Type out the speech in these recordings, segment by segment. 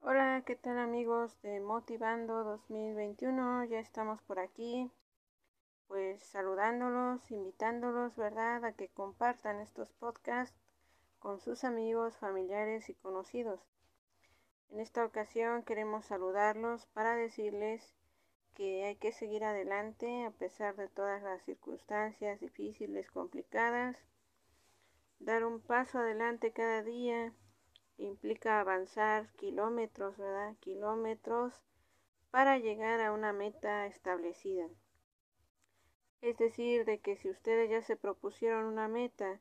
Hola, ¿qué tal amigos de Motivando 2021? Ya estamos por aquí, pues saludándolos, invitándolos, ¿verdad?, a que compartan estos podcasts con sus amigos, familiares y conocidos. En esta ocasión queremos saludarlos para decirles que hay que seguir adelante a pesar de todas las circunstancias difíciles, complicadas, dar un paso adelante cada día implica avanzar kilómetros, ¿verdad? Kilómetros para llegar a una meta establecida. Es decir, de que si ustedes ya se propusieron una meta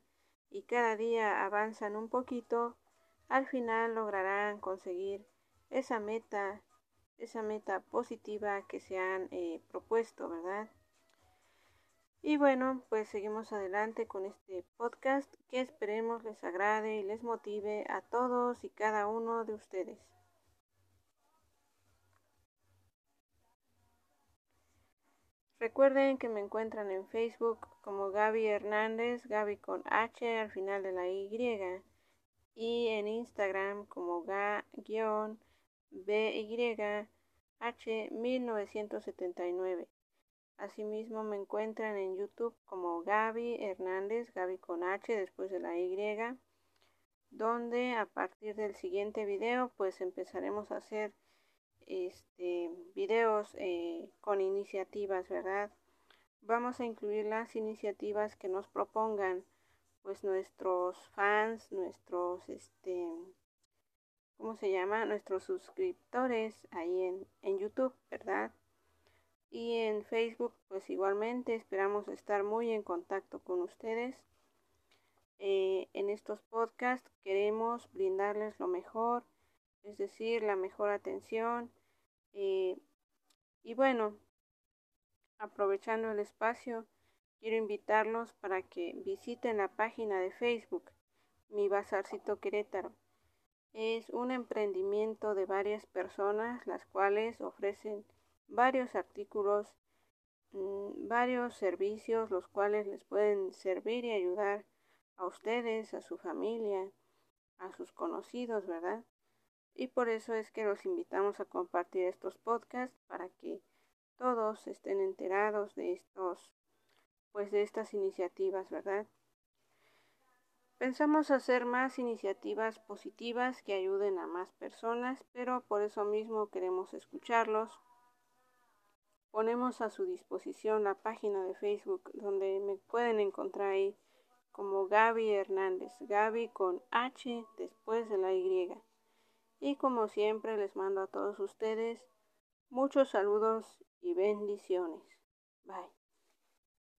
y cada día avanzan un poquito, al final lograrán conseguir esa meta, esa meta positiva que se han eh, propuesto, ¿verdad? Y bueno, pues seguimos adelante con este podcast que esperemos les agrade y les motive a todos y cada uno de ustedes. Recuerden que me encuentran en Facebook como Gaby Hernández, Gaby con H al final de la Y, y en Instagram como ga-byh1979. Asimismo me encuentran en YouTube como Gaby Hernández, Gaby con H después de la Y, donde a partir del siguiente video pues empezaremos a hacer este videos eh, con iniciativas, ¿verdad? Vamos a incluir las iniciativas que nos propongan pues nuestros fans, nuestros este ¿cómo se llama? nuestros suscriptores ahí en, en YouTube, ¿verdad? Y en Facebook pues igualmente esperamos estar muy en contacto con ustedes. Eh, en estos podcasts queremos brindarles lo mejor, es decir, la mejor atención. Eh, y bueno, aprovechando el espacio, quiero invitarlos para que visiten la página de Facebook, Mi Bazarcito Querétaro. Es un emprendimiento de varias personas, las cuales ofrecen varios artículos, mm, varios servicios los cuales les pueden servir y ayudar a ustedes, a su familia, a sus conocidos, ¿verdad? Y por eso es que los invitamos a compartir estos podcasts para que todos estén enterados de estos pues de estas iniciativas, ¿verdad? Pensamos hacer más iniciativas positivas que ayuden a más personas, pero por eso mismo queremos escucharlos, ponemos a su disposición la página de Facebook donde me pueden encontrar ahí como Gaby Hernández, Gaby con H después de la Y. Y como siempre les mando a todos ustedes muchos saludos y bendiciones. Bye.